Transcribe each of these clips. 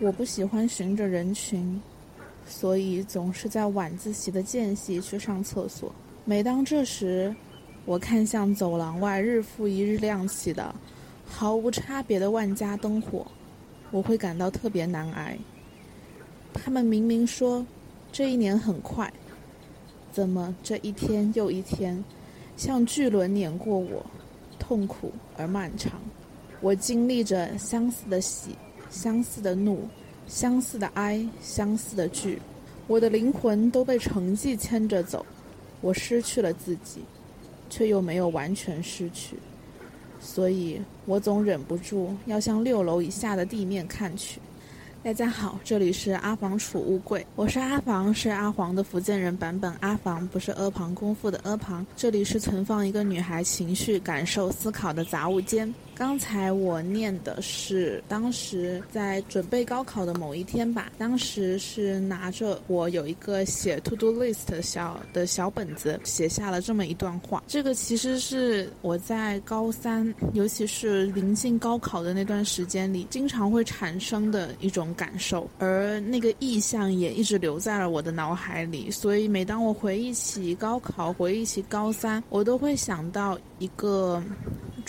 我不喜欢循着人群，所以总是在晚自习的间隙去上厕所。每当这时，我看向走廊外日复一日亮起的、毫无差别的万家灯火，我会感到特别难挨。他们明明说这一年很快，怎么这一天又一天，像巨轮碾过我，痛苦而漫长。我经历着相似的喜、相似的怒、相似的哀、相似的惧，我的灵魂都被成绩牵着走，我失去了自己。却又没有完全失去，所以我总忍不住要向六楼以下的地面看去。大家好，这里是阿房储物柜，我是阿房，是阿黄的福建人版本。阿房不是阿房功夫的阿房，这里是存放一个女孩情绪、感受、思考的杂物间。刚才我念的是当时在准备高考的某一天吧，当时是拿着我有一个写 to do list 小的小本子，写下了这么一段话。这个其实是我在高三，尤其是临近高考的那段时间里，经常会产生的一种感受，而那个意象也一直留在了我的脑海里。所以每当我回忆起高考，回忆起高三，我都会想到一个。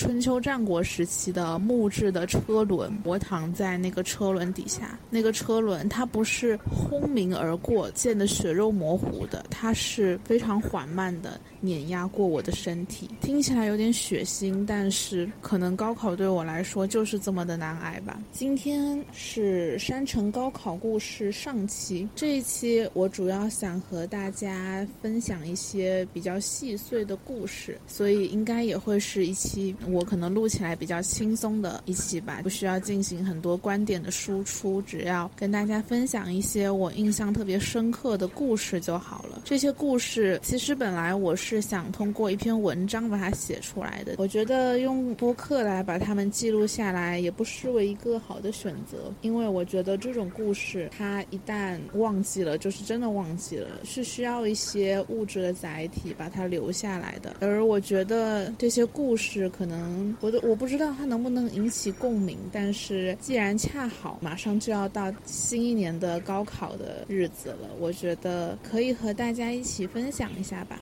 春秋战国时期的木质的车轮，我躺在那个车轮底下。那个车轮它不是轰鸣而过，溅得血肉模糊的，它是非常缓慢的碾压过我的身体。听起来有点血腥，但是可能高考对我来说就是这么的难挨吧。今天是山城高考故事上期，这一期我主要想和大家分享一些比较细碎的故事，所以应该也会是一期。我可能录起来比较轻松的一期吧，不需要进行很多观点的输出，只要跟大家分享一些我印象特别深刻的故事就好了。这些故事其实本来我是是想通过一篇文章把它写出来的，我觉得用播客来把它们记录下来也不失为一个好的选择，因为我觉得这种故事它一旦忘记了，就是真的忘记了，是需要一些物质的载体把它留下来的。而我觉得这些故事可。能，我都我不知道它能不能引起共鸣，但是既然恰好马上就要到新一年的高考的日子了，我觉得可以和大家一起分享一下吧。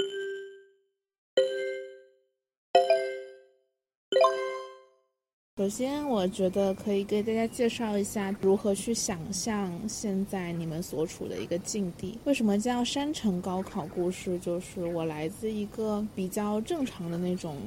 首先，我觉得可以给大家介绍一下如何去想象现在你们所处的一个境地。为什么叫山城高考故事？就是我来自一个比较正常的那种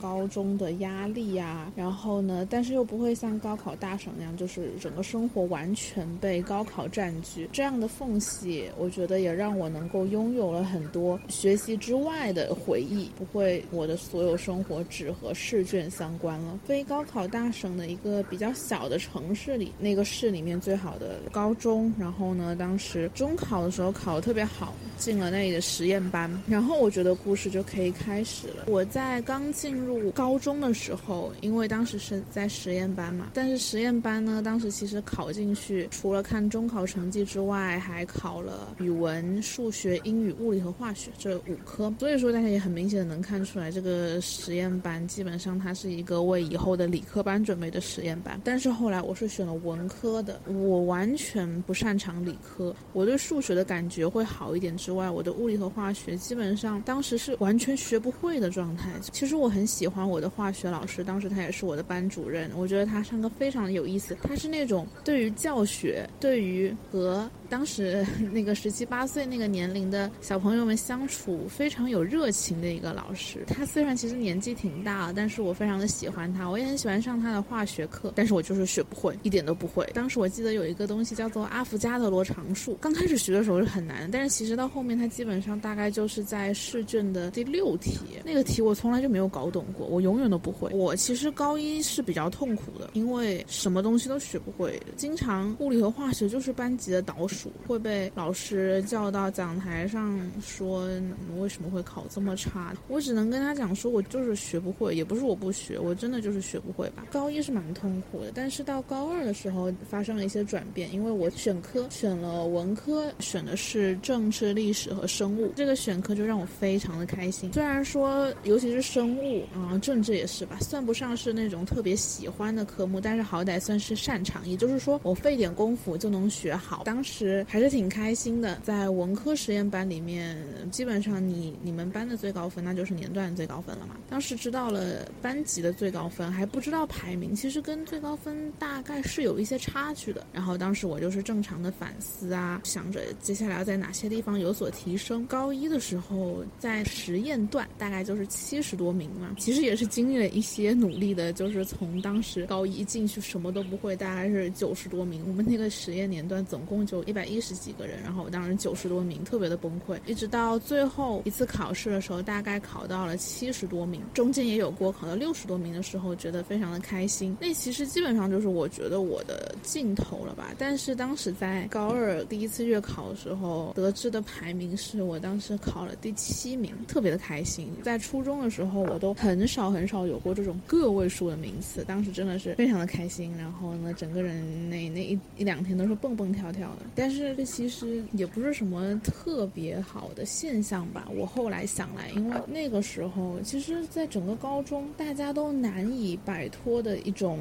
高中的压力呀，然后呢，但是又不会像高考大省那样，就是整个生活完全被高考占据。这样的缝隙，我觉得也让我能够拥有了很多学习之外的回忆，不会我的所有生活只和试卷相关了。非高考。大省的一个比较小的城市里，那个市里面最好的高中，然后呢，当时中考的时候考得特别好，进了那里的实验班，然后我觉得故事就可以开始了。我在刚进入高中的时候，因为当时是在实验班嘛，但是实验班呢，当时其实考进去，除了看中考成绩之外，还考了语文、数学、英语、物理和化学这五科，所以说大家也很明显的能看出来，这个实验班基本上它是一个为以后的理科。班准备的实验班，但是后来我是选了文科的，我完全不擅长理科，我对数学的感觉会好一点之外，我的物理和化学基本上当时是完全学不会的状态。其实我很喜欢我的化学老师，当时他也是我的班主任，我觉得他上课非常的有意思，他是那种对于教学，对于和当时 那个十七八岁那个年龄的小朋友们相处非常有热情的一个老师。他虽然其实年纪挺大，但是我非常的喜欢他，我也很喜欢上。他的化学课，但是我就是学不会，一点都不会。当时我记得有一个东西叫做阿伏加德罗常数，刚开始学的时候是很难，但是其实到后面他基本上大概就是在试卷的第六题，那个题我从来就没有搞懂过，我永远都不会。我其实高一是比较痛苦的，因为什么东西都学不会，经常物理和化学就是班级的倒数，会被老师叫到讲台上说你们为什么会考这么差。我只能跟他讲说，我就是学不会，也不是我不学，我真的就是学不会吧。高一是蛮痛苦的，但是到高二的时候发生了一些转变，因为我选科选了文科，选的是政治、历史和生物，这个选科就让我非常的开心。虽然说，尤其是生物啊，政治也是吧，算不上是那种特别喜欢的科目，但是好歹算是擅长，也就是说我费点功夫就能学好。当时还是挺开心的，在文科实验班里面，基本上你你们班的最高分那就是年段最高分了嘛。当时知道了班级的最高分，还不知道排名，其实跟最高分大概是有一些差距的。然后当时我就是正常的反思啊，想着接下来要在哪些地方有所提升。高一的时候在实验段大概就是七十多名嘛，其实也是经历了一些努力的，就是从当时高一进去什么都不会，大概是九十多名。我们那个实验年段总共就一百一十几个人，然后我当时九十多名，特别的崩溃。一直到最后一次考试的时候，大概考到了七十多名，中间也有过考到六十多名的时候，觉得非常的开心。那其实基本上就是我觉得我的尽头了吧。但是当时在高二第一次月考的时候，得知的排名是我当时考了第七名，特别的开心。在初中的时候，我都很少很少有过这种个位数的名次，当时真的是非常的开心。然后呢，整个人那那一一两天都是蹦蹦跳跳的。但是这其实也不是什么特别好的现象吧。我后来想来，因为那个时候，其实在整个高中，大家都难以摆脱的一种。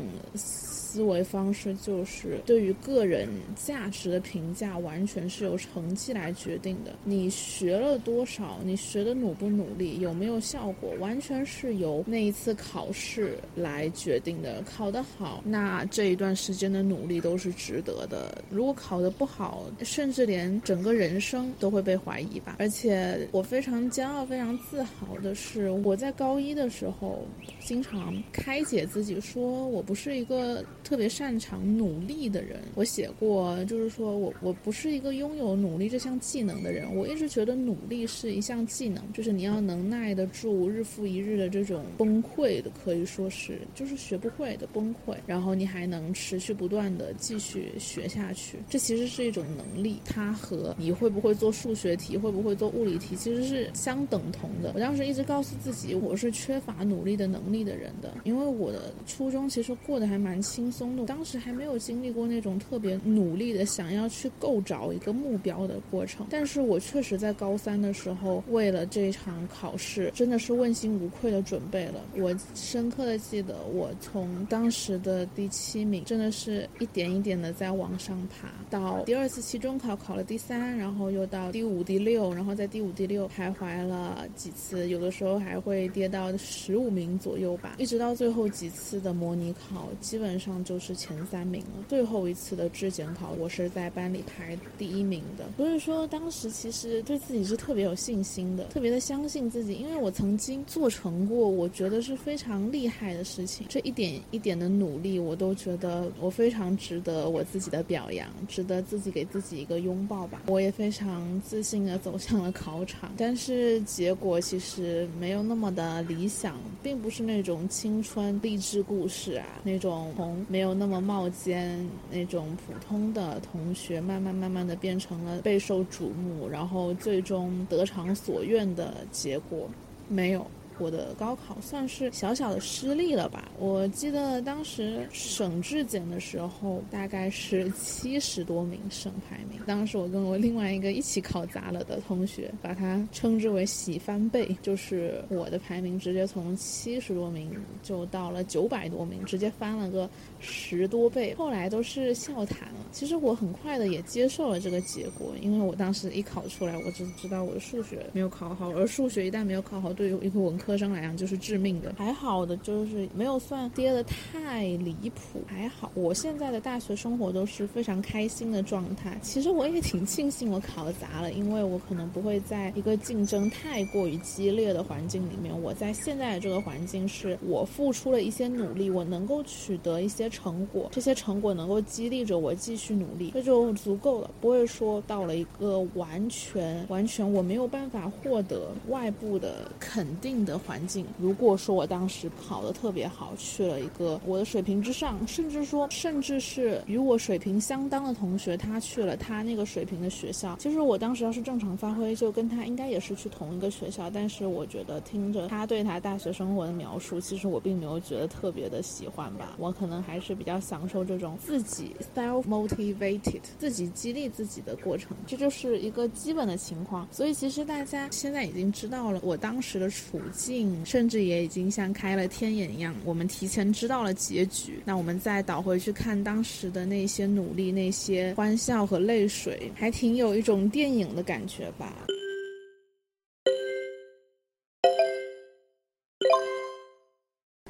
思维方式就是对于个人价值的评价，完全是由成绩来决定的。你学了多少，你学的努不努力，有没有效果，完全是由那一次考试来决定的。考得好，那这一段时间的努力都是值得的；如果考得不好，甚至连整个人生都会被怀疑吧。而且我非常骄傲、非常自豪的是，我在高一的时候，经常开解自己说，我不是一个。特别擅长努力的人，我写过，就是说我我不是一个拥有努力这项技能的人。我一直觉得努力是一项技能，就是你要能耐得住日复一日的这种崩溃的，可以说是就是学不会的崩溃，然后你还能持续不断的继续学下去。这其实是一种能力，它和你会不会做数学题，会不会做物理题，其实是相等同的。我当时一直告诉自己，我是缺乏努力的能力的人的，因为我的初中其实过得还蛮轻松动，当时还没有经历过那种特别努力的想要去够找一个目标的过程，但是我确实在高三的时候，为了这场考试，真的是问心无愧的准备了。我深刻的记得，我从当时的第七名，真的是一点一点的在往上爬，到第二次期中考考了第三，然后又到第五、第六，然后在第五、第六徘徊了几次，有的时候还会跌到十五名左右吧，一直到最后几次的模拟考，基本上。就是前三名了。最后一次的质检考，我是在班里排第一名的。所以说，当时其实对自己是特别有信心的，特别的相信自己，因为我曾经做成过我觉得是非常厉害的事情。这一点一点的努力，我都觉得我非常值得我自己的表扬，值得自己给自己一个拥抱吧。我也非常自信的走向了考场，但是结果其实没有那么的理想，并不是那种青春励志故事啊，那种从。没有那么冒尖，那种普通的同学，慢慢慢慢的变成了备受瞩目，然后最终得偿所愿的结果，没有。我的高考算是小小的失利了吧？我记得当时省质检的时候，大概是七十多名省排名。当时我跟我另外一个一起考砸了的同学，把它称之为“喜翻倍”，就是我的排名直接从七十多名就到了九百多名，直接翻了个十多倍。后来都是笑谈了。其实我很快的也接受了这个结果，因为我当时一考出来，我只知道我的数学没有考好，而数学一旦没有考好，对于一个文科。生来讲就是致命的，还好的就是没有算跌的太离谱，还好。我现在的大学生活都是非常开心的状态。其实我也挺庆幸我考砸了，因为我可能不会在一个竞争太过于激烈的环境里面。我在现在的这个环境是我付出了一些努力，我能够取得一些成果，这些成果能够激励着我继续努力，这就足够了。不会说到了一个完全完全我没有办法获得外部的肯定的。的环境。如果说我当时考得特别好，去了一个我的水平之上，甚至说甚至是与我水平相当的同学，他去了他那个水平的学校，其实我当时要是正常发挥，就跟他应该也是去同一个学校。但是我觉得听着他对他大学生活的描述，其实我并没有觉得特别的喜欢吧。我可能还是比较享受这种自己 self motivated 自己激励自己的过程，这就是一个基本的情况。所以其实大家现在已经知道了我当时的处境，甚至也已经像开了天眼一样，我们提前知道了结局。那我们再倒回去看当时的那些努力、那些欢笑和泪水，还挺有一种电影的感觉吧。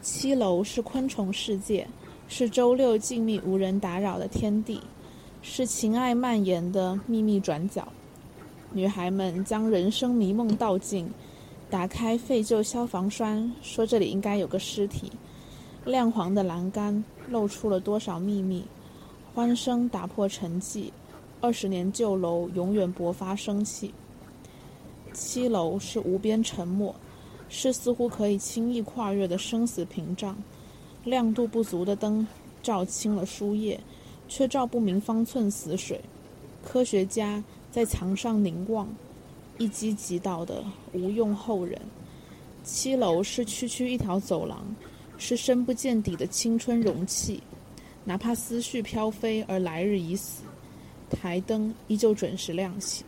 七楼是昆虫世界，是周六静谧无人打扰的天地，是情爱蔓延的秘密转角。女孩们将人生迷梦道尽，打开废旧消防栓，说这里应该有个尸体。亮黄的栏杆露出了多少秘密？欢声打破沉寂，二十年旧楼永远勃发生气。七楼是无边沉默。是似乎可以轻易跨越的生死屏障，亮度不足的灯照清了书页，却照不明方寸死水。科学家在墙上凝望，一击即倒的无用后人。七楼是区区一条走廊，是深不见底的青春容器，哪怕思绪飘飞而来日已死，台灯依旧准时亮起。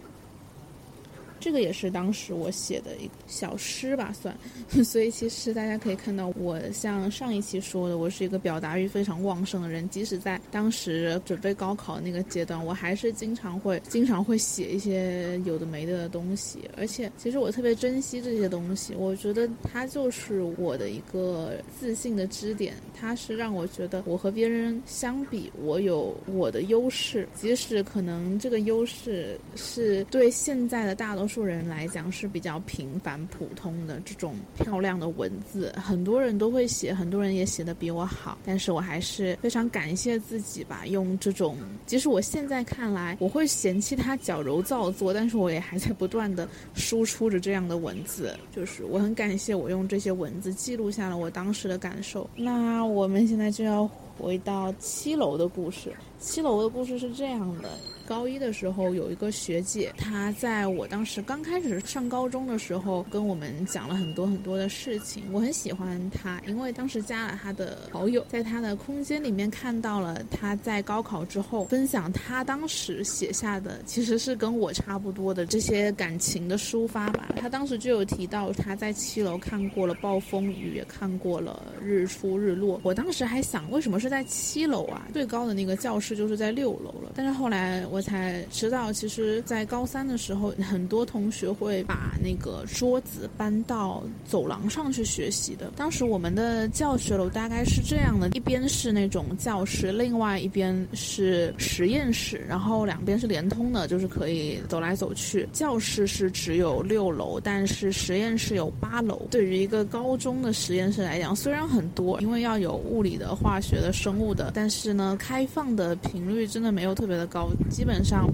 这个也是当时我写的一小诗吧，算。所以其实大家可以看到，我像上一期说的，我是一个表达欲非常旺盛的人。即使在当时准备高考那个阶段，我还是经常会经常会写一些有的没的东西。而且，其实我特别珍惜这些东西，我觉得它就是我的一个自信的支点。它是让我觉得我和别人相比，我有我的优势，即使可能这个优势是对现在的大多数。数人来讲是比较平凡普通的这种漂亮的文字，很多人都会写，很多人也写的比我好，但是我还是非常感谢自己吧，用这种，即使我现在看来我会嫌弃他矫揉造作，但是我也还在不断的输出着这样的文字，就是我很感谢我用这些文字记录下了我当时的感受。那我们现在就要回到七楼的故事，七楼的故事是这样的。高一的时候，有一个学姐，她在我当时刚开始上高中的时候，跟我们讲了很多很多的事情。我很喜欢她，因为当时加了她的好友，在她的空间里面看到了她在高考之后分享她当时写下的，其实是跟我差不多的这些感情的抒发吧。她当时就有提到她在七楼看过了暴风雨，也看过了日出日落。我当时还想，为什么是在七楼啊？最高的那个教室就是在六楼了。但是后来。我才知道，其实，在高三的时候，很多同学会把那个桌子搬到走廊上去学习的。当时我们的教学楼大概是这样的：一边是那种教室，另外一边是实验室，然后两边是连通的，就是可以走来走去。教室是只有六楼，但是实验室有八楼。对于一个高中的实验室来讲，虽然很多，因为要有物理的、化学的、生物的，但是呢，开放的频率真的没有特别的高。基本上，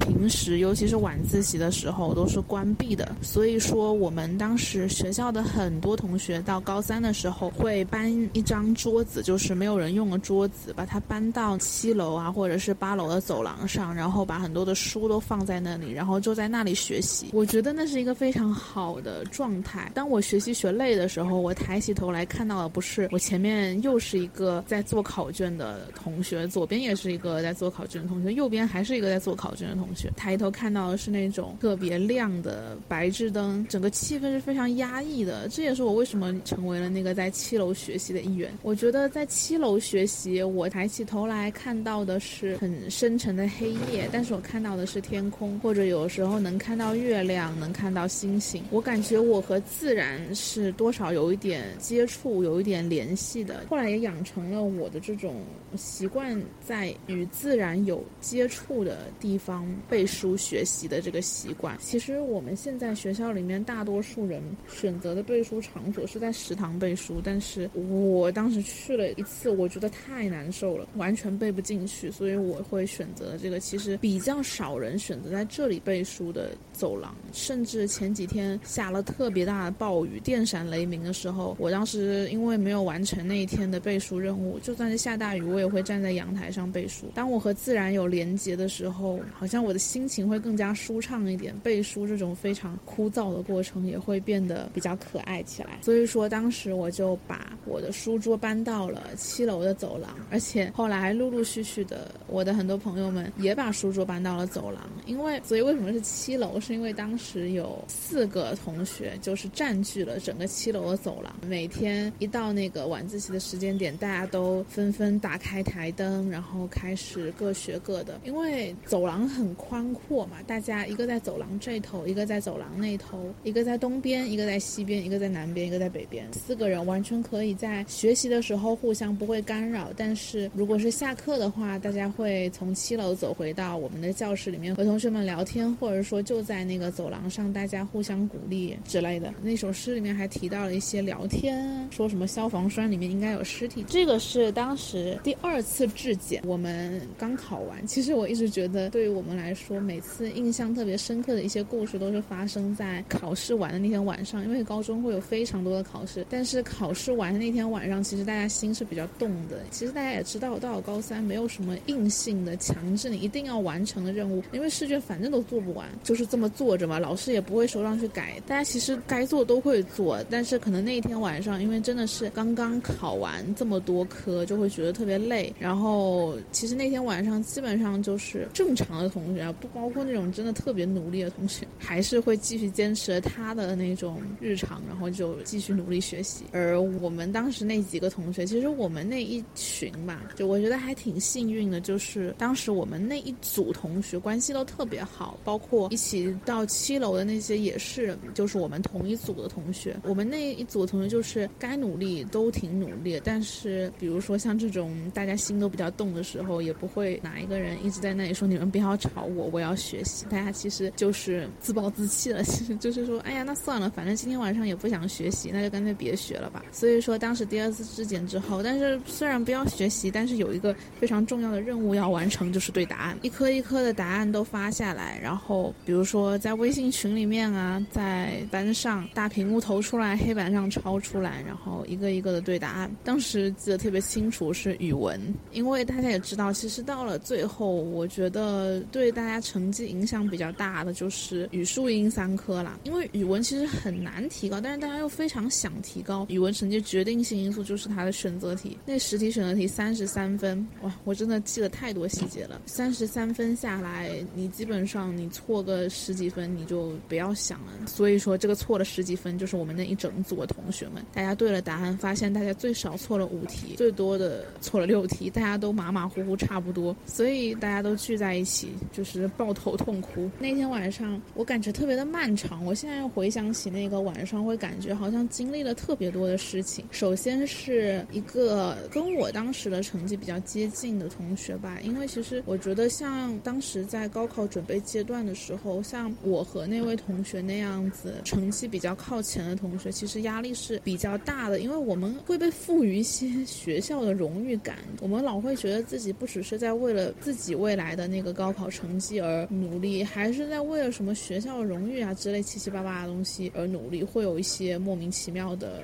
平时尤其是晚自习的时候都是关闭的。所以说，我们当时学校的很多同学到高三的时候会搬一张桌子，就是没有人用的桌子，把它搬到七楼啊，或者是八楼的走廊上，然后把很多的书都放在那里，然后就在那里学习。我觉得那是一个非常好的状态。当我学习学累的时候，我抬起头来看到的不是我前面又是一个在做考卷的同学，左边也是一个在做考卷的同学，右边还是。一个在做考卷的同学抬头看到的是那种特别亮的白炽灯，整个气氛是非常压抑的。这也是我为什么成为了那个在七楼学习的一员。我觉得在七楼学习，我抬起头来看到的是很深沉的黑夜，但是我看到的是天空，或者有时候能看到月亮，能看到星星。我感觉我和自然是多少有一点接触，有一点联系的。后来也养成了我的这种习惯，在与自然有接触的地方背书学习的这个习惯。其实我们现在学校里面大多数人选择的背书场所是在食堂背书，但是我当时去了一次，我觉得太难受了，完全背不进去，所以我会选择这个其实比较少人选择在这里背书的走廊。甚至前几天下了特别大的暴雨，电闪雷鸣的时候，我当时因为没有完成那一天的背书任务，就在算是下大雨，我也会站在阳台上背书。当我和自然有连接的时候，好像我的心情会更加舒畅一点，背书这种非常枯燥的过程也会变得比较可爱起来。所以说，当时我就把我的书桌搬到了七楼的走廊，而且后来陆陆续续的，我的很多朋友们也把书桌搬到了走廊。因为，所以为什么是七楼？是因为当时有四个同学就是占据了整个七楼的走廊，每天一到那个晚自习的时间点，大家都纷纷打开台灯，然后开始各学各的。因为走廊很宽阔嘛，大家一个在走廊这头，一个在走廊那头，一个在东边，一个在西边，一个在南边，一个在北边，四个人完全可以在学习的时候互相不会干扰。但是如果是下课的话，大家会从七楼走回到我们的教室里面和同学们聊天，或者说就在那个走廊上，大家互相鼓励之类的。那首诗里面还提到了一些聊天，说什么消防栓里面应该有尸体。这个是当当时第二次质检，我们刚考完。其实我一直觉得，对于我们来说，每次印象特别深刻的一些故事，都是发生在考试完的那天晚上。因为高中会有非常多的考试，但是考试完的那天晚上，其实大家心是比较动的。其实大家也知道，到了高三，没有什么硬性的强制你一定要完成的任务，因为试卷反正都做不完，就是这么坐着嘛，老师也不会手上去改。大家其实该做都会做，但是可能那一天晚上，因为真的是刚刚考完这么多科，就会觉得特别累。然后其实那天晚上基本上就是正常的同学啊，不包括那种真的特别努力的同学，还是会继续坚持他的那种日常，然后就继续努力学习。而我们当时那几个同学，其实我们那一群吧，就我觉得还挺幸运的，就是当时我们那一组同学关系都特别好，包括一起到七楼的那些也是，就是我们同一组的同学。我们那一组同学就是该努力都挺努力，但是比如说像这种大家心都比较动的时候，也不会哪一个人一直在那里说你们不要吵我，我要学习。大家其实就是自暴自弃了，其实就是说，哎呀，那算了，反正今天晚上也不想学习，那就干脆别学了吧。所以说当时第二次质检之后，但是虽然不要学习，但是有一个非常重要的任务要完成，就是对答案，一颗一颗的答案都发下来，然后比如说在微信群里面啊，在班上大屏幕投出来，黑板上抄出来，然后一个一个的对答案。当时记得特别清清楚是语文，因为大家也知道，其实到了最后，我觉得对大家成绩影响比较大的就是语数英三科啦。因为语文其实很难提高，但是大家又非常想提高语文成绩，决定性因素就是它的选择题。那十题选择题三十三分，哇，我真的记了太多细节了。三十三分下来，你基本上你错个十几分你就不要想了。所以说这个错了十几分，就是我们那一整组的同学们，大家对了答案，发现大家最少错了五题，最多的错了六题，大家都马马虎虎差不多，所以大家都聚在一起，就是抱头痛哭。那天晚上我感觉特别的漫长，我现在回想起那个晚上，会感觉好像经历了特别多的事情。首先是一个跟我当时的成绩比较接近的同学吧，因为其实我觉得像当时在高考准备阶段的时候，像我和那位同学那样子成绩比较靠前的同学，其实压力是比较大的，因为我们会被赋予一些学校荣誉感，我们老会觉得自己不只是在为了自己未来的那个高考成绩而努力，还是在为了什么学校荣誉啊之类七七八八的东西而努力，会有一些莫名其妙的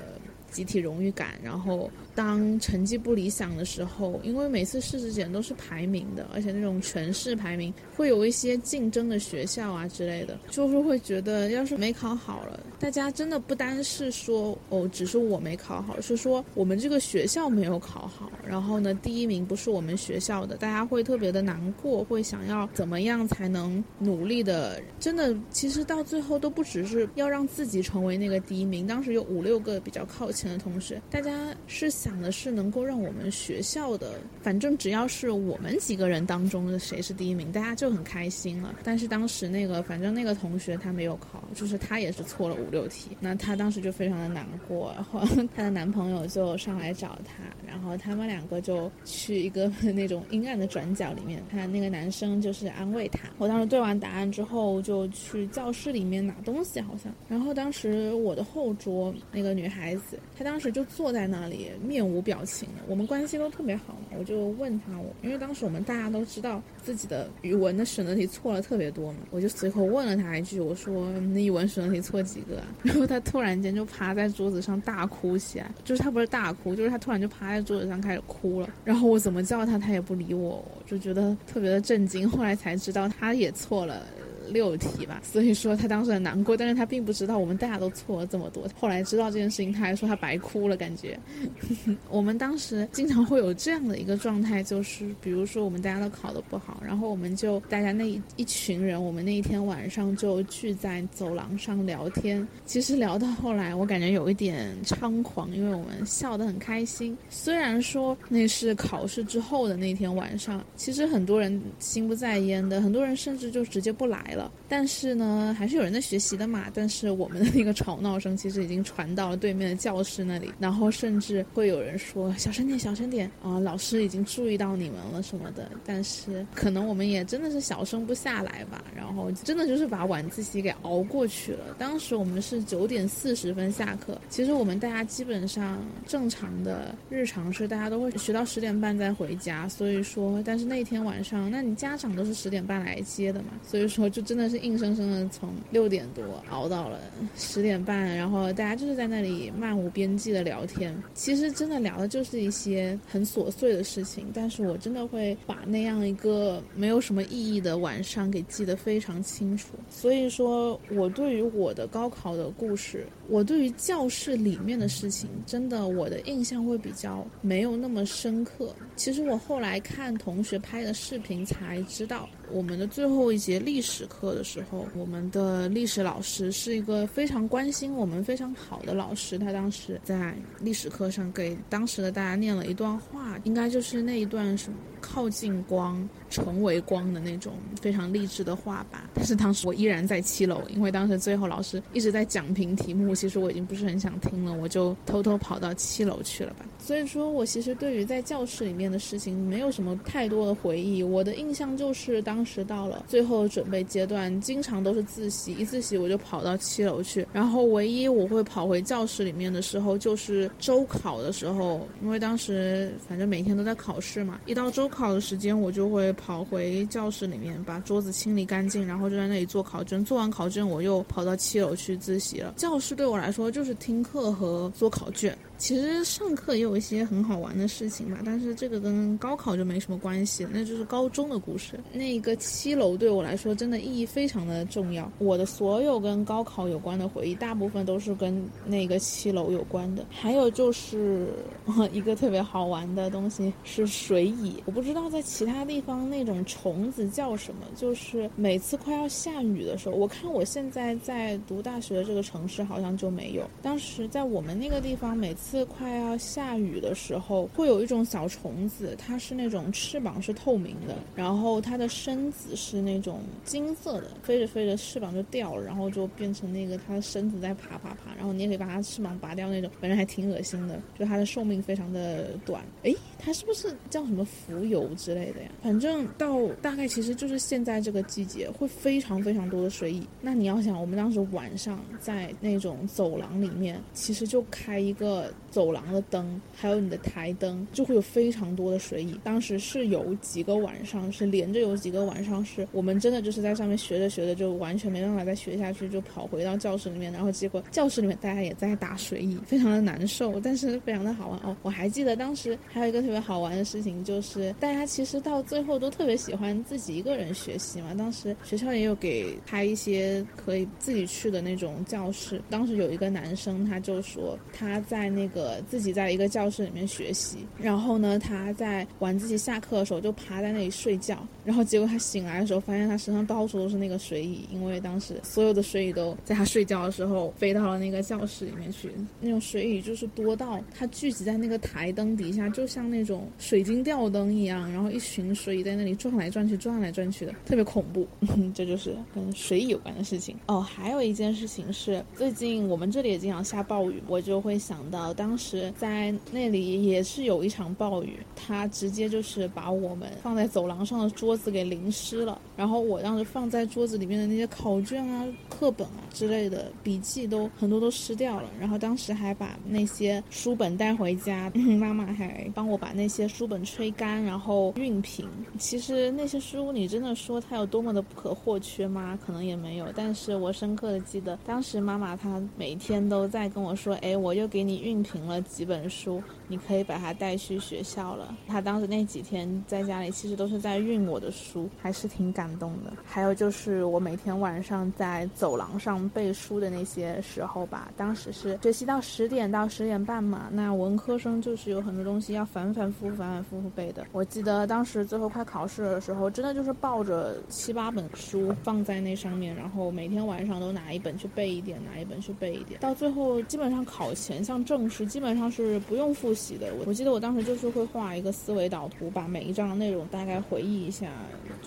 集体荣誉感，然后。当成绩不理想的时候，因为每次试质检都是排名的，而且那种全市排名会有一些竞争的学校啊之类的，就是会觉得要是没考好了，大家真的不单是说哦，只是我没考好，是说我们这个学校没有考好，然后呢，第一名不是我们学校的，大家会特别的难过，会想要怎么样才能努力的，真的，其实到最后都不只是要让自己成为那个第一名。当时有五六个比较靠前的同学，大家是。想的是能够让我们学校的，反正只要是我们几个人当中的谁是第一名，大家就很开心了。但是当时那个，反正那个同学他没有考，就是他也是错了五六题，那他当时就非常的难过，然后 她的男朋友就上来找她，然后他们两个就去一个 那种阴暗的转角里面，他那个男生就是安慰她。我当时对完答案之后，就去教室里面拿东西，好像，然后当时我的后桌那个女孩子，她当时就坐在那里，面无表情的。我们关系都特别好嘛，我就问他，我因为当时我们大家都知道自己的语文的选择题错了特别多嘛，我就随口问了他一句，我说你语文选择题错几个？然后他突然间就趴在桌子上大哭起来，就是他不是大哭，就是他突然就趴在桌子上开始哭了。然后我怎么叫他，他也不理我，我就觉得特别的震惊。后来才知道他也错了。六题吧，所以说他当时很难过，但是他并不知道我们大家都错了这么多。后来知道这件事情，他还说他白哭了，感觉。我们当时经常会有这样的一个状态，就是比如说我们大家都考得不好，然后我们就大家那一群人，我们那一天晚上就聚在走廊上聊天。其实聊到后来，我感觉有一点猖狂，因为我们笑得很开心。虽然说那是考试之后的那天晚上，其实很多人心不在焉的，很多人甚至就直接不来了。但是呢，还是有人在学习的嘛。但是我们的那个吵闹声其实已经传到了对面的教室那里，然后甚至会有人说：“小声点，小声点啊，老师已经注意到你们了什么的。”但是可能我们也真的是小声不下来吧。然后真的就是把晚自习给熬过去了。当时我们是九点四十分下课，其实我们大家基本上正常的日常是大家都会学到十点半再回家。所以说，但是那天晚上，那你家长都是十点半来接的嘛？所以说就。真的是硬生生的从六点多熬到了十点半，然后大家就是在那里漫无边际的聊天。其实真的聊的就是一些很琐碎的事情，但是我真的会把那样一个没有什么意义的晚上给记得非常清楚。所以说我对于我的高考的故事，我对于教室里面的事情，真的我的印象会比较没有那么深刻。其实我后来看同学拍的视频才知道。我们的最后一节历史课的时候，我们的历史老师是一个非常关心我们、非常好的老师。他当时在历史课上给当时的大家念了一段话，应该就是那一段什么。靠近光，成为光的那种非常励志的话吧。但是当时我依然在七楼，因为当时最后老师一直在讲评题目，其实我已经不是很想听了，我就偷偷跑到七楼去了吧。所以说我其实对于在教室里面的事情没有什么太多的回忆。我的印象就是当时到了最后准备阶段，经常都是自习，一自习我就跑到七楼去。然后唯一我会跑回教室里面的时候，就是周考的时候，因为当时反正每天都在考试嘛，一到周。考的时间，我就会跑回教室里面，把桌子清理干净，然后就在那里做考证。做完考证，我又跑到七楼去自习了。教室对我来说就是听课和做考卷。其实上课也有一些很好玩的事情吧，但是这个跟高考就没什么关系，那就是高中的故事。那个七楼对我来说真的意义非常的重要。我的所有跟高考有关的回忆，大部分都是跟那个七楼有关的。还有就是 一个特别好玩的东西是水蚁，我不知道在其他地方那种虫子叫什么，就是每次快要下雨的时候，我看我现在在读大学的这个城市好像就没有。当时在我们那个地方，每次。次快要下雨的时候，会有一种小虫子，它是那种翅膀是透明的，然后它的身子是那种金色的，飞着飞着翅膀就掉了，然后就变成那个它的身子在爬爬爬，然后你也可以把它翅膀拔掉那种，反正还挺恶心的，就它的寿命非常的短。诶，它是不是叫什么浮游之类的呀？反正到大概其实就是现在这个季节会非常非常多的水蚁。那你要想，我们当时晚上在那种走廊里面，其实就开一个。走廊的灯，还有你的台灯，就会有非常多的水蚁。当时是有几个晚上，是连着有几个晚上，是我们真的就是在上面学着学着，就完全没办法再学下去，就跑回到教室里面，然后结果教室里面大家也在打水蚁，非常的难受，但是非常的好玩哦。我还记得当时还有一个特别好玩的事情，就是大家其实到最后都特别喜欢自己一个人学习嘛。当时学校也有给开一些可以自己去的那种教室。当时有一个男生，他就说他在那。那个自己在一个教室里面学习，然后呢，他在晚自习下课的时候就趴在那里睡觉，然后结果他醒来的时候，发现他身上到处都是那个水蚁，因为当时所有的水蚁都在他睡觉的时候飞到了那个教室里面去，那种水蚁就是多到它聚集在那个台灯底下，就像那种水晶吊灯一样，然后一群水蚁在那里转来转去，转来转去的，特别恐怖。这就是跟水蚁有关的事情哦。还有一件事情是，最近我们这里也经常下暴雨，我就会想到当时在那里也是有一场暴雨，它直接就是把我们放在走廊上的桌子给淋湿了。然后我当时放在桌子里面的那些考卷啊、课本啊之类的笔记都很多都湿掉了。然后当时还把那些书本带回家，妈妈还帮我把那些书本吹干，然后熨平。其实那些书，你真的说它有多么的不可或缺吗？可能也没有。但是我深刻的记得，当时妈妈她每天都在跟我说：“哎，我又给你熨评了几本书，你可以把它带去学校了。”他当时那几天在家里，其实都是在熨我的书，还是挺感动的。还有就是我每天晚上在走廊上背书的那些时候吧，当时是学习到十点到十点半嘛，那文科生就是有很多东西要反反复复、反反复复背的。我记得当时最后快考试的时候，真的就是抱着七八本书放在那上面，然后每天晚上都拿一本去背一点，拿一本去背一点。到最后基本上考前像正式基本上是不用复习的。我记得我当时就是会画一个思维导图，把每一章的内容大概回忆一下，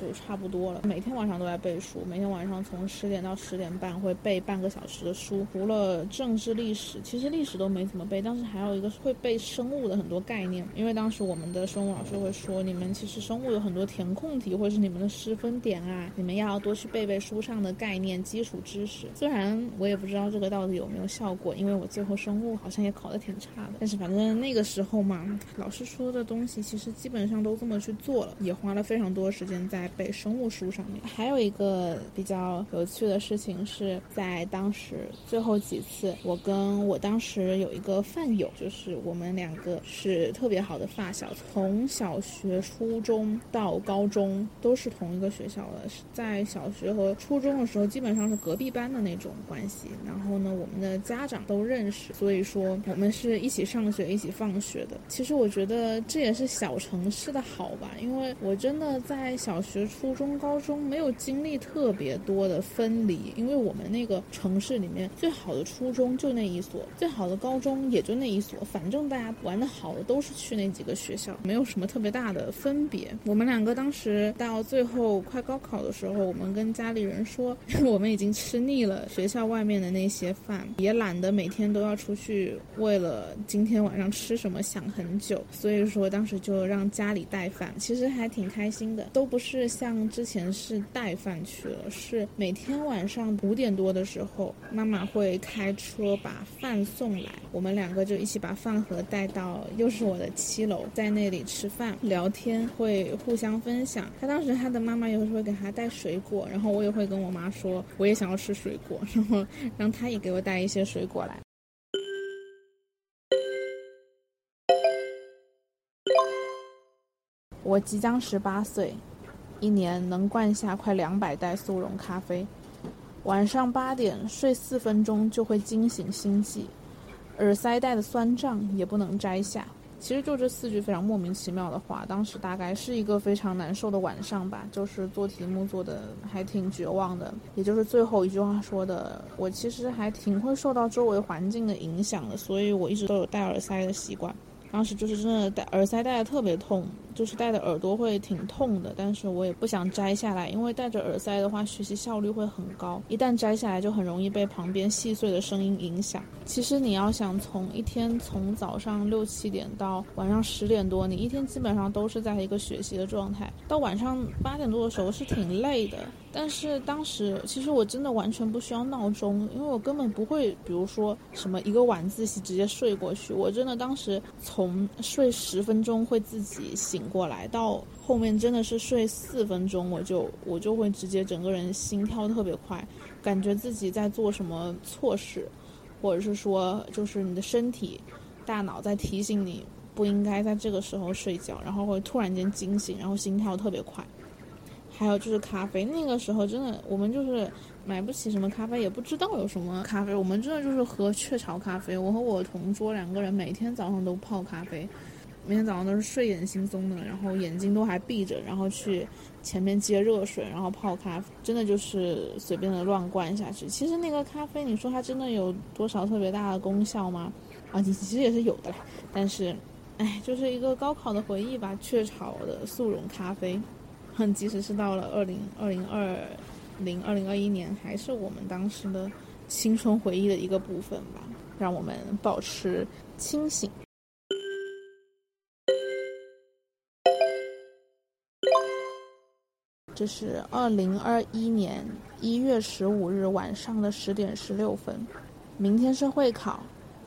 就差不多了。每天晚上都在背书，每天晚上从十点到十点半会背半个小时的书。除了政治、历史，其实历史都没怎么背。当时还有一个会背生物的很多概念，因为当时我们的生物老师会说，你们其实生物有很多填空题，或者是你们的失分点啊，你们要多去背背书上的概念、基础知识。虽然我也不知道这个到底有没有效果，因为我最后生物好像也考得挺差的。但是反正那个时候嘛，老师说的东西其实基本上都这么去做了，也花了非常多时间在背生物书上面。还有一个比较有趣的事情是在当时最后几次，我跟我当时有一个饭友，就是我们两个是特别好的发小，从小学、初中到高中都是同一个学校的，在小学和初中的时候基本上是隔壁班的那种关系。然后呢，我们的家长都认识，所以说我们是一起上学、一起放上学的。其实我觉得这也是小城市的好吧，因为我真的在小学、初中、高中没有经历特别多的分离，因为我们那个城市里面最好的初中就那一所，最好的高中也就那一所，反正大家玩的好的都是去那几个学校，没有什么特别大的分别。我们两个当时到最后快高考的时候，我们跟家里人说，我们已经吃腻了学校外面的那些饭，也懒得每天都要出去，为了今天晚上吃什么想很久，所以说当时就让家里带饭，其实还挺开心的，都不是像之前是带饭去了，是每天晚上五点多的时候，妈妈会开车把饭送来，我们两个就一起把饭盒带到又是我的七楼，在那里吃饭聊天，会互相分享。他当时他的妈妈有时候会给他带水果，然后我也会跟我妈说，我也想要吃水果，然后让他也给我带一些水果来。我即将十八岁，一年能灌下快两百袋速溶咖啡。晚上八点睡四分钟就会惊醒心悸，耳塞带的酸胀也不能摘下。其实就这四句非常莫名其妙的话，当时大概是一个非常难受的晚上吧，就是做题目做的还挺绝望的。也就是最后一句话说的，我其实还挺会受到周围环境的影响的，所以我一直都有戴耳塞的习惯。当时就是真的戴耳塞戴的特别痛，就是戴的耳朵会挺痛的，但是我也不想摘下来，因为戴着耳塞的话学习效率会很高，一旦摘下来就很容易被旁边细碎的声音影响。其实你要想从一天从早上六七点到晚上十点多，你一天基本上都是在一个学习的状态，到晚上八点多的时候是挺累的。但是当时其实我真的完全不需要闹钟，因为我根本不会，比如说什么一个晚自习直接睡过去。我真的当时从睡十分钟会自己醒过来，到后面真的是睡四分钟，我就我就会直接整个人心跳特别快，感觉自己在做什么错事，或者是说就是你的身体、大脑在提醒你不应该在这个时候睡觉，然后会突然间惊醒，然后心跳特别快。还有就是咖啡，那个时候真的我们就是买不起什么咖啡，也不知道有什么咖啡，我们真的就是喝雀巢咖啡。我和我同桌两个人每天早上都泡咖啡。每天早上都是睡眼惺忪的，然后眼睛都还闭着，然后去前面接热水，然后泡咖啡，真的就是随便的乱灌下去。其实那个咖啡，你说它真的有多少特别大的功效吗？啊，其实也是有的，但是，哎，就是一个高考的回忆吧。雀巢的速溶咖啡，即使是到了二零二零二零二零二一年，还是我们当时的青春回忆的一个部分吧，让我们保持清醒。这是二零二一年一月十五日晚上的十点十六分。明天是会考，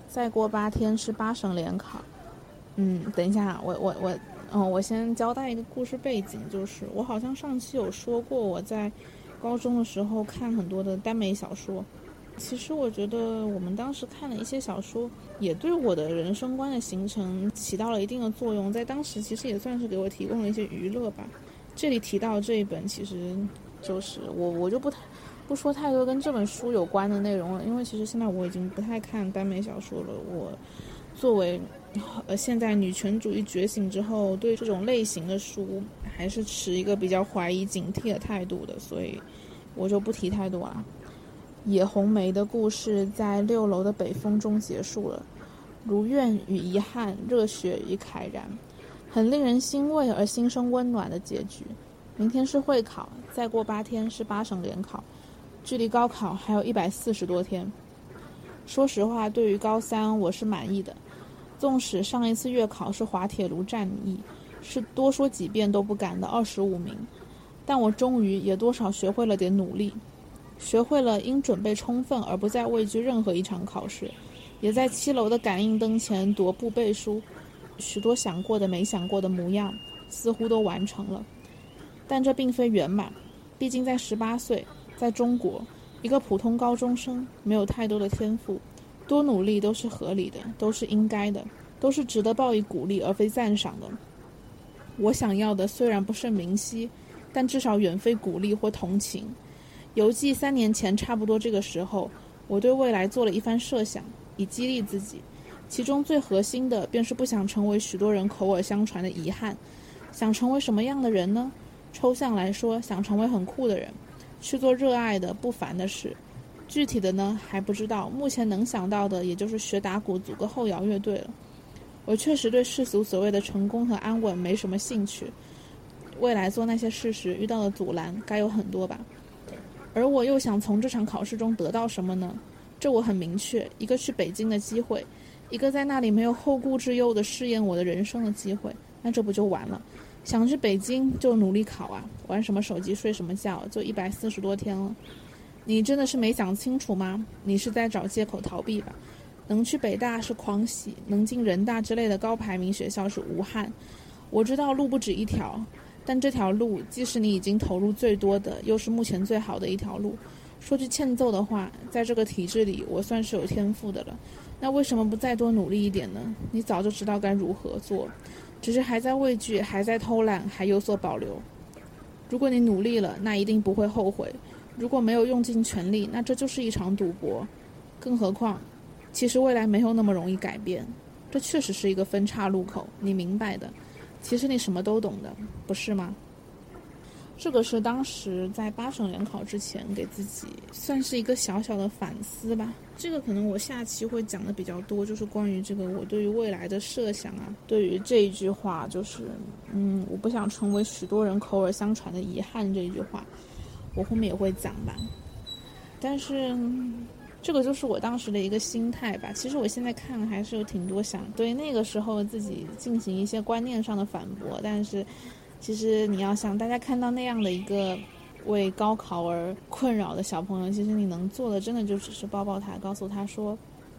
再过八天是八省联考。嗯，等一下，我我我，嗯，我先交代一个故事背景，就是我好像上期有说过，我在高中的时候看很多的耽美小说。其实我觉得我们当时看的一些小说，也对我的人生观的形成起到了一定的作用，在当时其实也算是给我提供了一些娱乐吧。这里提到这一本，其实就是我我就不太不说太多跟这本书有关的内容了，因为其实现在我已经不太看耽美小说了。我作为呃现在女权主义觉醒之后，对这种类型的书还是持一个比较怀疑警惕的态度的，所以我就不提太多了。野红梅的故事在六楼的北风中结束了，如愿与遗憾，热血与慨然。很令人欣慰而心生温暖的结局。明天是会考，再过八天是八省联考，距离高考还有一百四十多天。说实话，对于高三我是满意的。纵使上一次月考是滑铁卢战役，是多说几遍都不敢的二十五名，但我终于也多少学会了点努力，学会了因准备充分而不再畏惧任何一场考试，也在七楼的感应灯前踱步背书。许多想过的、没想过的模样，似乎都完成了，但这并非圆满。毕竟在十八岁，在中国，一个普通高中生没有太多的天赋，多努力都是合理的，都是应该的，都是值得报以鼓励而非赞赏的。我想要的虽然不甚明晰，但至少远非鼓励或同情。犹记三年前差不多这个时候，我对未来做了一番设想，以激励自己。其中最核心的，便是不想成为许多人口耳相传的遗憾。想成为什么样的人呢？抽象来说，想成为很酷的人，去做热爱的不凡的事。具体的呢，还不知道。目前能想到的，也就是学打鼓，组个后摇乐队了。我确实对世俗所谓的成功和安稳没什么兴趣。未来做那些事时遇到的阻拦，该有很多吧。而我又想从这场考试中得到什么呢？这我很明确，一个去北京的机会。一个在那里没有后顾之忧的试验我的人生的机会，那这不就完了？想去北京就努力考啊，玩什么手机睡什么觉，就一百四十多天了。你真的是没想清楚吗？你是在找借口逃避吧？能去北大是狂喜，能进人大之类的高排名学校是无憾。我知道路不止一条，但这条路既是你已经投入最多的，又是目前最好的一条路。说句欠揍的话，在这个体制里，我算是有天赋的了。那为什么不再多努力一点呢？你早就知道该如何做，只是还在畏惧，还在偷懒，还有所保留。如果你努力了，那一定不会后悔；如果没有用尽全力，那这就是一场赌博。更何况，其实未来没有那么容易改变，这确实是一个分岔路口，你明白的。其实你什么都懂的，不是吗？这个是当时在八省联考之前给自己算是一个小小的反思吧。这个可能我下期会讲的比较多，就是关于这个我对于未来的设想啊，对于这一句话，就是嗯，我不想成为许多人口耳相传的遗憾这一句话，我后面也会讲吧。但是这个就是我当时的一个心态吧。其实我现在看还是有挺多想对那个时候自己进行一些观念上的反驳，但是。其实你要想，大家看到那样的一个为高考而困扰的小朋友，其实你能做的真的就只是抱抱他，告诉他说，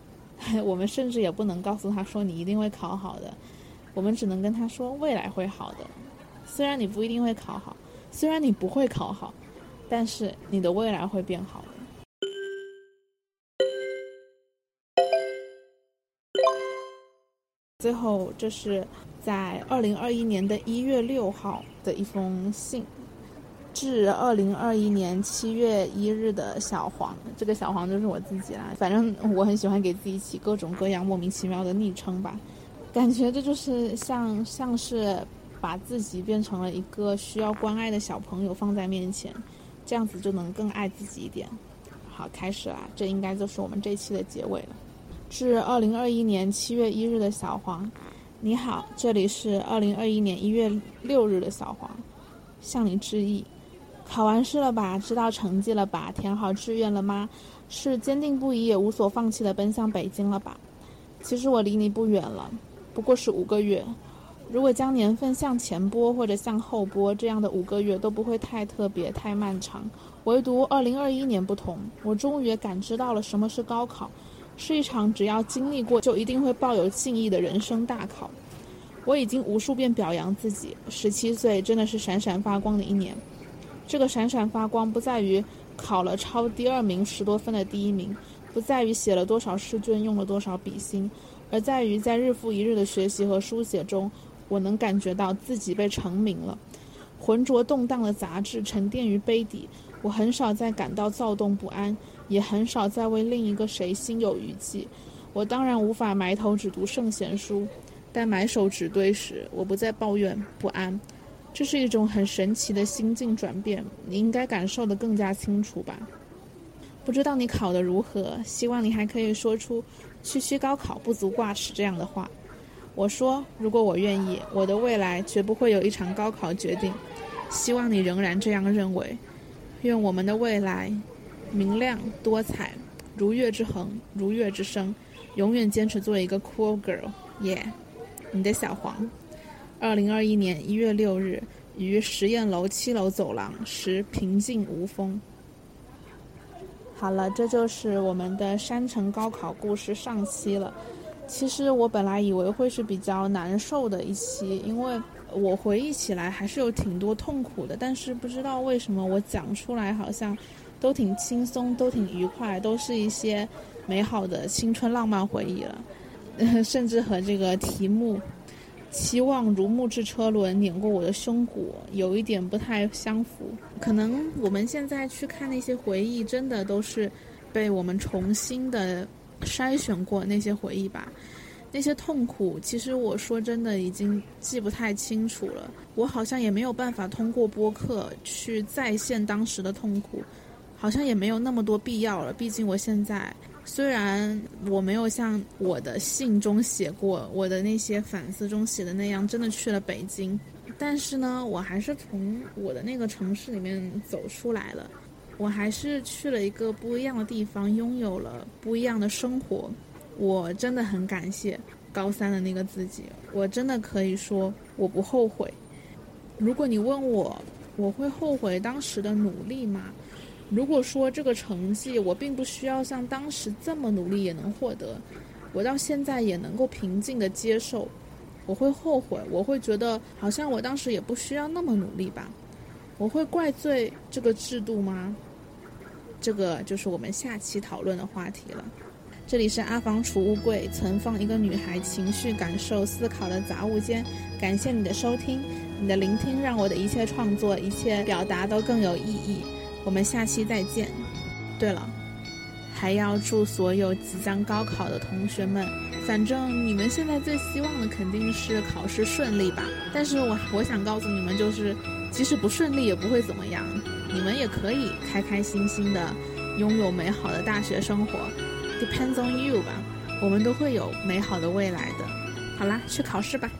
我们甚至也不能告诉他说你一定会考好的，我们只能跟他说未来会好的。虽然你不一定会考好，虽然你不会考好，但是你的未来会变好的。最后，这是。在二零二一年的一月六号的一封信，致二零二一年七月一日的小黄，这个小黄就是我自己啦。反正我很喜欢给自己起各种各样莫名其妙的昵称吧，感觉这就是像像是把自己变成了一个需要关爱的小朋友放在面前，这样子就能更爱自己一点。好，开始啦，这应该就是我们这期的结尾了。至二零二一年七月一日的小黄，你好，这里是二零二一年一月六日的小黄。向你致意，考完试了吧？知道成绩了吧？填好志愿了吗？是坚定不移也无所放弃的奔向北京了吧？其实我离你不远了，不过是五个月。如果将年份向前拨或者向后拨，这样的五个月都不会太特别、太漫长。唯独二零二一年不同，我终于也感知到了什么是高考，是一场只要经历过就一定会抱有敬意的人生大考。我已经无数遍表扬自己，十七岁真的是闪闪发光的一年。这个闪闪发光不在于考了超第二名十多分的第一名，不在于写了多少试卷用了多少笔芯，而在于在日复一日的学习和书写中，我能感觉到自己被成名了。浑浊动荡的杂质沉淀于杯底，我很少再感到躁动不安，也很少再为另一个谁心有余悸。我当然无法埋头只读圣贤书。但埋首纸堆时，我不再抱怨不安，这是一种很神奇的心境转变，你应该感受得更加清楚吧？不知道你考得如何，希望你还可以说出“区区高考不足挂齿”这样的话。我说，如果我愿意，我的未来绝不会有一场高考决定。希望你仍然这样认为。愿我们的未来明亮多彩，如月之恒，如月之升，永远坚持做一个 cool girl，耶！你的小黄，二零二一年一月六日于实验楼七楼走廊时平静无风。好了，这就是我们的山城高考故事上期了。其实我本来以为会是比较难受的一期，因为我回忆起来还是有挺多痛苦的。但是不知道为什么我讲出来好像都挺轻松，都挺愉快，都是一些美好的青春浪漫回忆了。甚至和这个题目“期望如木质车轮碾过我的胸骨”有一点不太相符。可能我们现在去看那些回忆，真的都是被我们重新的筛选过那些回忆吧。那些痛苦，其实我说真的已经记不太清楚了。我好像也没有办法通过播客去再现当时的痛苦，好像也没有那么多必要了。毕竟我现在。虽然我没有像我的信中写过，我的那些反思中写的那样，真的去了北京，但是呢，我还是从我的那个城市里面走出来了，我还是去了一个不一样的地方，拥有了不一样的生活。我真的很感谢高三的那个自己，我真的可以说我不后悔。如果你问我，我会后悔当时的努力吗？如果说这个成绩我并不需要像当时这么努力也能获得，我到现在也能够平静的接受，我会后悔，我会觉得好像我当时也不需要那么努力吧，我会怪罪这个制度吗？这个就是我们下期讨论的话题了。这里是阿房储物柜，存放一个女孩情绪、感受、思考的杂物间。感谢你的收听，你的聆听让我的一切创作、一切表达都更有意义。我们下期再见。对了，还要祝所有即将高考的同学们，反正你们现在最希望的肯定是考试顺利吧。但是我我想告诉你们，就是即使不顺利也不会怎么样，你们也可以开开心心的拥有美好的大学生活。Depends on you 吧，我们都会有美好的未来的。好啦，去考试吧。